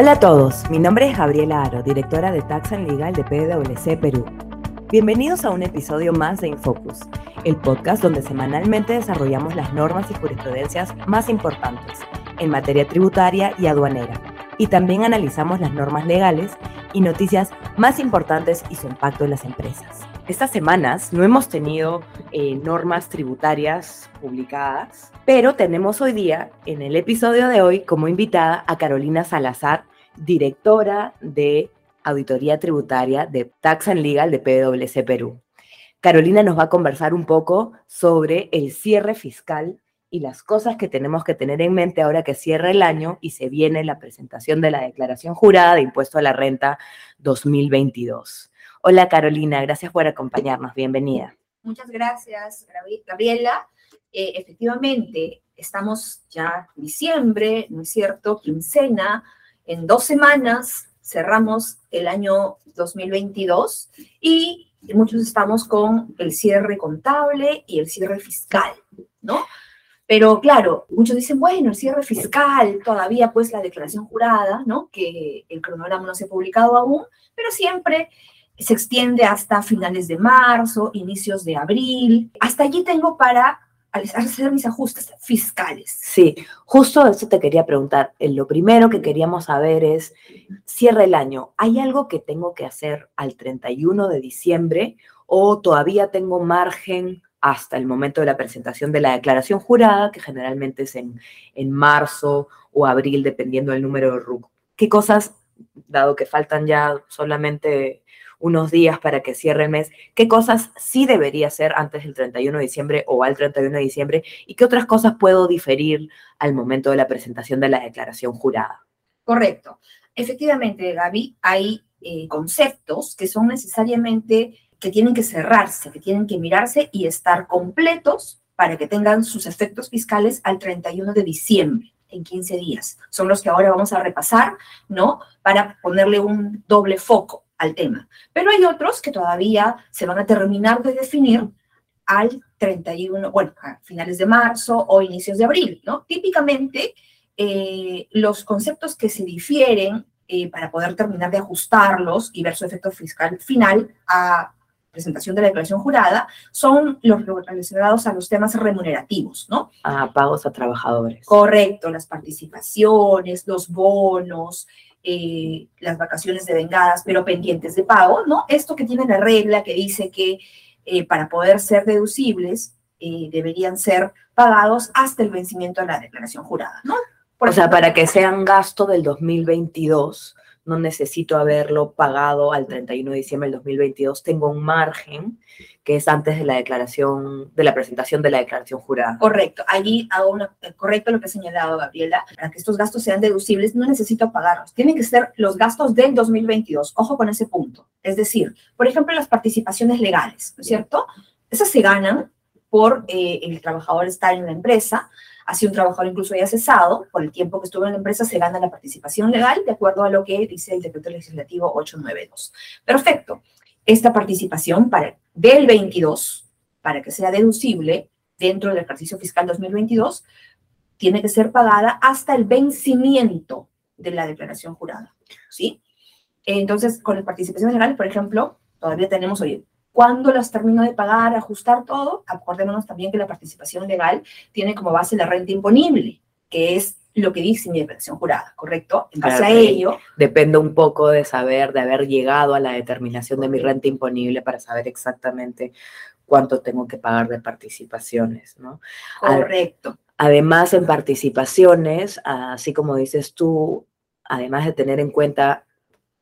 Hola a todos, mi nombre es Gabriela Aro, directora de Tax Legal de PwC Perú. Bienvenidos a un episodio más de Infocus, el podcast donde semanalmente desarrollamos las normas y jurisprudencias más importantes en materia tributaria y aduanera, y también analizamos las normas legales y noticias más importantes y su impacto en las empresas. Estas semanas no hemos tenido eh, normas tributarias publicadas, pero tenemos hoy día, en el episodio de hoy, como invitada a Carolina Salazar, directora de Auditoría Tributaria de Tax and Legal de PwC Perú. Carolina nos va a conversar un poco sobre el cierre fiscal y las cosas que tenemos que tener en mente ahora que cierra el año y se viene la presentación de la declaración jurada de impuesto a la renta 2022. Hola Carolina, gracias por acompañarnos, bienvenida. Muchas gracias, Gabriela. Eh, efectivamente, estamos ya en diciembre, ¿no es cierto? Quincena, en dos semanas cerramos el año 2022 y muchos estamos con el cierre contable y el cierre fiscal, ¿no? Pero claro, muchos dicen, bueno, el cierre fiscal, todavía pues la declaración jurada, ¿no? Que el cronograma no se ha publicado aún, pero siempre se extiende hasta finales de marzo, inicios de abril. Hasta allí tengo para hacer mis ajustes fiscales. Sí, justo eso te quería preguntar. Eh, lo primero que queríamos saber es, cierra el año, ¿hay algo que tengo que hacer al 31 de diciembre o todavía tengo margen hasta el momento de la presentación de la declaración jurada, que generalmente es en, en marzo o abril, dependiendo del número de RUC? ¿Qué cosas, dado que faltan ya solamente unos días para que cierre el mes, qué cosas sí debería hacer antes del 31 de diciembre o al 31 de diciembre y qué otras cosas puedo diferir al momento de la presentación de la declaración jurada. Correcto. Efectivamente, Gaby, hay eh, conceptos que son necesariamente que tienen que cerrarse, que tienen que mirarse y estar completos para que tengan sus efectos fiscales al 31 de diciembre, en 15 días. Son los que ahora vamos a repasar, ¿no? Para ponerle un doble foco al tema. Pero hay otros que todavía se van a terminar de definir al 31, bueno, a finales de marzo o inicios de abril, ¿no? Típicamente, eh, los conceptos que se difieren eh, para poder terminar de ajustarlos y ver su efecto fiscal final a presentación de la declaración jurada son los relacionados a los temas remunerativos, ¿no? A pagos a trabajadores. Correcto, las participaciones, los bonos, eh, las vacaciones de vengadas, pero pendientes de pago, ¿no? Esto que tiene la regla que dice que eh, para poder ser deducibles eh, deberían ser pagados hasta el vencimiento de la declaración jurada, ¿no? o sea, para que sean gasto del 2022, no necesito haberlo pagado al 31 de diciembre del 2022, tengo un margen que es antes de la declaración, de la presentación de la declaración jurada. Correcto, allí hago una, correcto lo que ha señalado Gabriela, para que estos gastos sean deducibles no necesito pagarlos, tienen que ser los gastos del 2022, ojo con ese punto. Es decir, por ejemplo, las participaciones legales, ¿no es cierto? Esas se ganan por eh, el trabajador estar en la empresa, Así un trabajador incluso haya cesado, por el tiempo que estuvo en la empresa se gana la participación legal de acuerdo a lo que dice el decreto legislativo 892. Perfecto. Esta participación para, del 22, para que sea deducible dentro del ejercicio fiscal 2022, tiene que ser pagada hasta el vencimiento de la declaración jurada. ¿Sí? Entonces, con las participaciones legales, por ejemplo, todavía tenemos, hoy cuando las termino de pagar, ajustar todo, acordémonos también que la participación legal tiene como base la renta imponible, que es lo que dice mi declaración jurada, ¿correcto? En base a ello. Depende un poco de saber, de haber llegado a la determinación de mi renta imponible para saber exactamente cuánto tengo que pagar de participaciones, ¿no? Correcto. Además, en participaciones, así como dices tú, además de tener en cuenta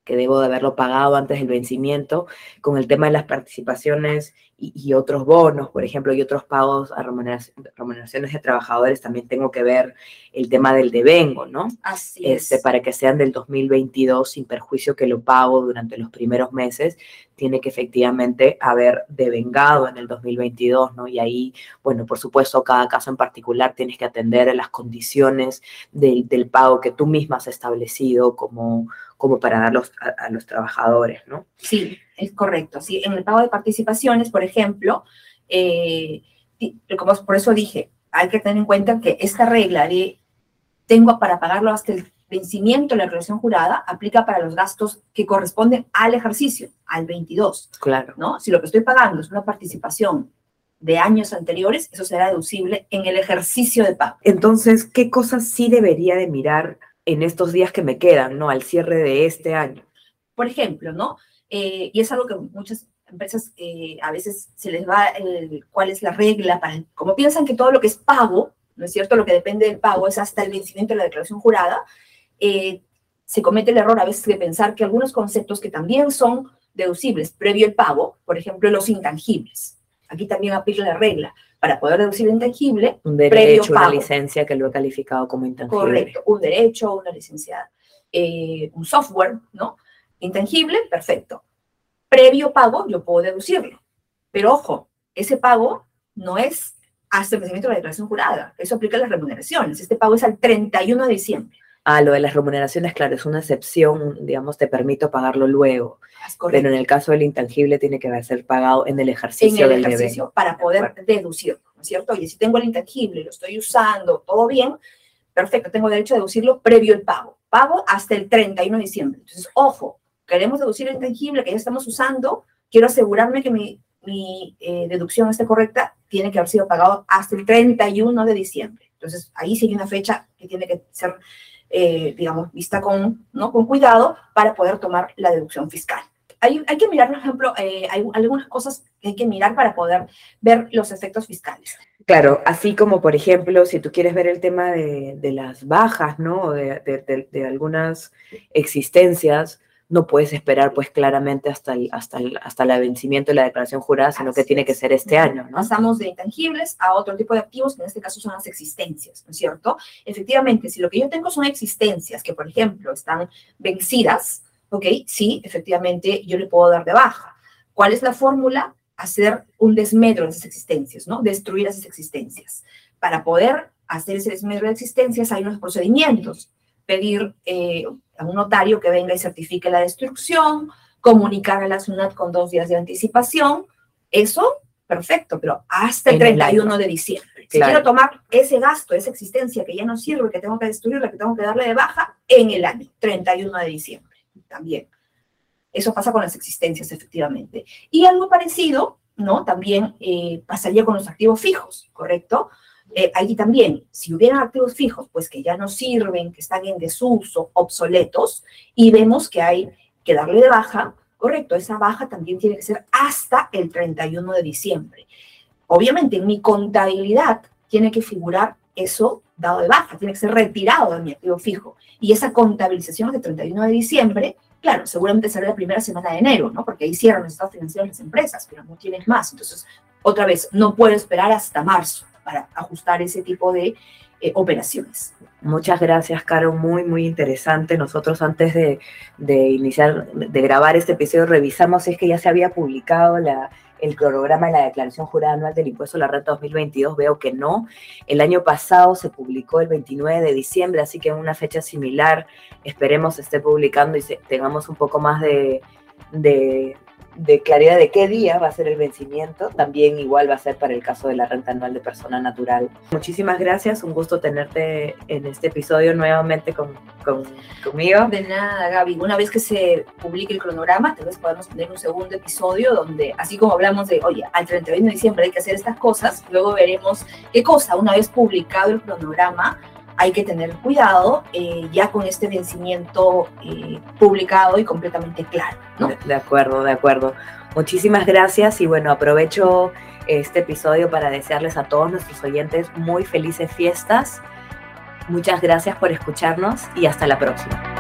que debo de haberlo pagado antes del vencimiento, con el tema de las participaciones y, otros bonos, por ejemplo, y otros pagos a remuneraciones de trabajadores, también tengo que ver el tema del devengo, ¿no? Así este, es. Para que sean del 2022 sin perjuicio que lo pago durante los primeros meses, tiene que efectivamente haber devengado en el 2022, ¿no? Y ahí, bueno, por supuesto, cada caso en particular tienes que atender a las condiciones del, del pago que tú misma has establecido como como para darlos a, los trabajadores, ¿no? Sí, es correcto. Sí, en el pago de participaciones, por ejemplo, eh, como por eso dije, hay que tener en cuenta que esta regla de tengo para pagarlo hasta el vencimiento de la declaración jurada aplica para los gastos que corresponden al ejercicio, al 22. Claro. ¿no? Si lo que estoy pagando es una participación de años anteriores, eso será deducible en el ejercicio de pago. Entonces, ¿qué cosas sí debería de mirar en estos días que me quedan, ¿no? Al cierre de este año. Por ejemplo, ¿no? Eh, y es algo que muchas empresas eh, a veces se les va el, cuál es la regla para, como piensan que todo lo que es pago, ¿no es cierto? Lo que depende del pago es hasta el vencimiento de la declaración jurada, eh, se comete el error a veces de pensar que algunos conceptos que también son deducibles previo al pago, por ejemplo, los intangibles. Aquí también aplica la regla. Para poder deducir intangible, un derecho, una licencia que lo he calificado como intangible. Correcto, un derecho, una licencia, un software, ¿no? Intangible, perfecto previo pago, yo puedo deducirlo. Pero ojo, ese pago no es hasta el vencimiento de la declaración jurada. Eso aplica a las remuneraciones. Este pago es al 31 de diciembre. Ah, lo de las remuneraciones, claro, es una excepción, digamos, te permito pagarlo luego. Pero en el caso del intangible tiene que ser pagado en el ejercicio en el ejercicio para poder deducirlo, ¿no es cierto? Y si tengo el intangible, lo estoy usando, todo bien, perfecto, tengo derecho a deducirlo previo al pago. Pago hasta el 31 de diciembre. Entonces, ojo, queremos deducir el intangible que ya estamos usando, quiero asegurarme que mi, mi eh, deducción esté correcta, tiene que haber sido pagado hasta el 31 de diciembre. Entonces, ahí sigue una fecha que tiene que ser, eh, digamos, vista con, ¿no? con cuidado para poder tomar la deducción fiscal. Hay, hay que mirar, por ejemplo, eh, hay algunas cosas que hay que mirar para poder ver los efectos fiscales. Claro, así como, por ejemplo, si tú quieres ver el tema de, de las bajas, ¿no? De, de, de algunas existencias, no puedes esperar pues claramente hasta el, hasta el, hasta el vencimiento de la declaración jurada, sino que tiene que ser este año. ¿no? Pasamos de intangibles a otro tipo de activos, que en este caso son las existencias, ¿no es cierto? Efectivamente, si lo que yo tengo son existencias que, por ejemplo, están vencidas, ¿ok? Sí, efectivamente, yo le puedo dar de baja. ¿Cuál es la fórmula? Hacer un desmedro de esas existencias, ¿no? Destruir esas existencias. Para poder hacer ese desmedro de existencias hay unos procedimientos. Pedir eh, a un notario que venga y certifique la destrucción, comunicar a la SUNAT con dos días de anticipación, eso, perfecto, pero hasta el 31 de diciembre. Si quiero tomar ese gasto, esa existencia que ya no sirve, que tengo que destruirla, que tengo que darle de baja, en el año 31 de diciembre también. Eso pasa con las existencias, efectivamente. Y algo parecido, ¿no? También eh, pasaría con los activos fijos, ¿correcto? Eh, allí también, si hubieran activos fijos, pues que ya no sirven, que están en desuso, obsoletos, y vemos que hay que darle de baja, correcto, esa baja también tiene que ser hasta el 31 de diciembre. Obviamente, en mi contabilidad tiene que figurar eso dado de baja, tiene que ser retirado de mi activo fijo. Y esa contabilización de 31 de diciembre, claro, seguramente será la primera semana de enero, ¿no? Porque ahí cierran los estados financieros las empresas, pero no tienes más. Entonces, otra vez, no puedo esperar hasta marzo para ajustar ese tipo de eh, operaciones. Muchas gracias, Caro. Muy, muy interesante. Nosotros antes de, iniciar, de grabar este episodio, revisamos si es que ya se había publicado el cronograma de la Declaración Jurada Anual del Impuesto a la Renta 2022. Veo que no. El año pasado se publicó el 29 de diciembre, así que en una fecha similar esperemos esté publicando y tengamos un poco más de, de claridad de qué día va a ser el vencimiento, también igual va a ser para el caso de la renta anual de persona natural. Muchísimas gracias, un gusto tenerte en este episodio nuevamente con, conmigo. De nada, Gaby. Una vez que se publique el cronograma, tal vez podamos tener un segundo episodio donde, así como hablamos de, oye, al 31 de diciembre hay que hacer estas cosas, luego veremos qué cosa, una vez publicado el cronograma, hay que tener cuidado eh, ya con este vencimiento eh, publicado y completamente claro. ¿no? De, acuerdo, de acuerdo. Muchísimas gracias y bueno, aprovecho este episodio para desearles a todos nuestros oyentes muy felices fiestas. Muchas gracias por escucharnos y hasta la próxima.